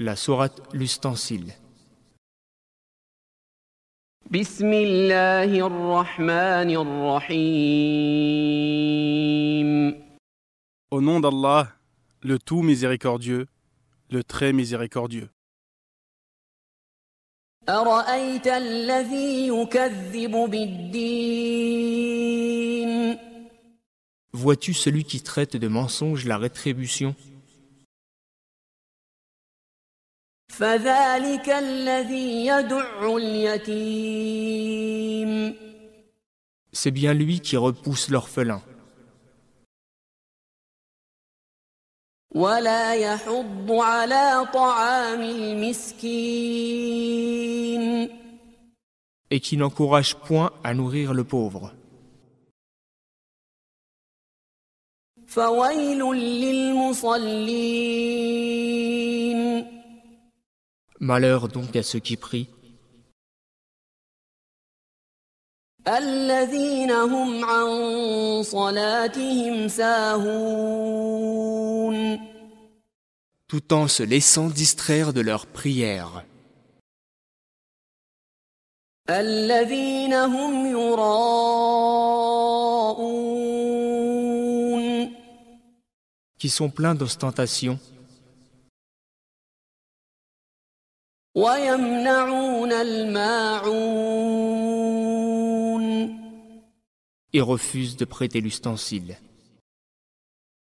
La sourate L'ustensile. Au nom d'Allah, le tout miséricordieux, le très miséricordieux. Vois-tu celui qui traite de mensonge la rétribution? فذلك الذي يدع اليتيم C'est bien lui qui repousse l'orphelin ولا يحض على طعام المسكين et qui n'encourage point à nourrir le pauvre. فويل للمصلين Malheur donc à ceux qui prient, الذين هم عن صلاتهم ساهون tout en se laissant distraire de leurs prières, الذين هم يراءون qui sont pleins d'ostentation ويمنعون الماعون et refusent de prêter l'ustensile.